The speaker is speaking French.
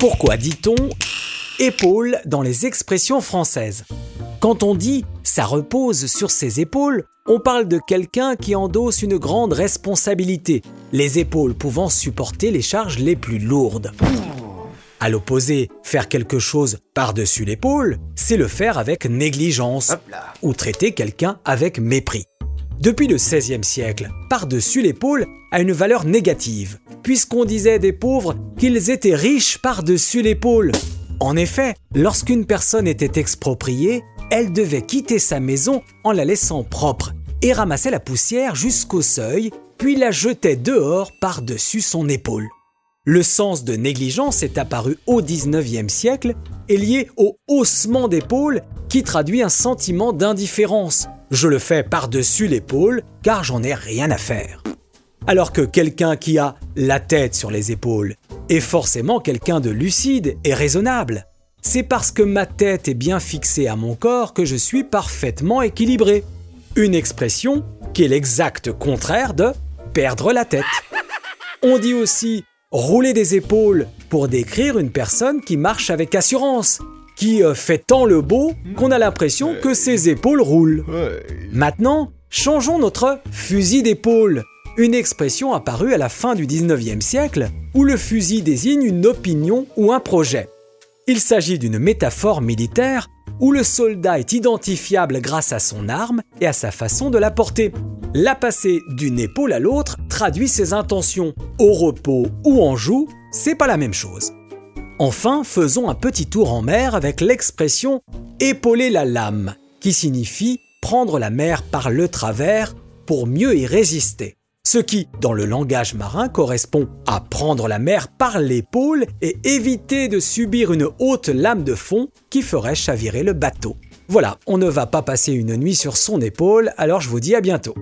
Pourquoi dit-on épaule dans les expressions françaises? Quand on dit ça repose sur ses épaules, on parle de quelqu'un qui endosse une grande responsabilité, les épaules pouvant supporter les charges les plus lourdes. À l'opposé, faire quelque chose par-dessus l'épaule, c'est le faire avec négligence ou traiter quelqu'un avec mépris. Depuis le XVIe siècle, par-dessus l'épaule a une valeur négative, puisqu'on disait des pauvres qu'ils étaient riches par-dessus l'épaule. En effet, lorsqu'une personne était expropriée, elle devait quitter sa maison en la laissant propre et ramasser la poussière jusqu'au seuil, puis la jetait dehors par-dessus son épaule. Le sens de négligence est apparu au XIXe siècle et lié au haussement d'épaule qui traduit un sentiment d'indifférence, je le fais par-dessus l'épaule car j'en ai rien à faire. Alors que quelqu'un qui a la tête sur les épaules est forcément quelqu'un de lucide et raisonnable. C'est parce que ma tête est bien fixée à mon corps que je suis parfaitement équilibré. Une expression qui est l'exact contraire de perdre la tête. On dit aussi rouler des épaules pour décrire une personne qui marche avec assurance, qui euh, fait tant le beau qu'on a l'impression que ses épaules roulent. Maintenant, changeons notre fusil d'épaule, une expression apparue à la fin du 19e siècle où le fusil désigne une opinion ou un projet. Il s'agit d'une métaphore militaire où le soldat est identifiable grâce à son arme et à sa façon de la porter. La passer d'une épaule à l'autre traduit ses intentions. Au repos ou en joue, c'est pas la même chose. Enfin, faisons un petit tour en mer avec l'expression épauler la lame, qui signifie prendre la mer par le travers pour mieux y résister. Ce qui, dans le langage marin, correspond à prendre la mer par l'épaule et éviter de subir une haute lame de fond qui ferait chavirer le bateau. Voilà, on ne va pas passer une nuit sur son épaule, alors je vous dis à bientôt.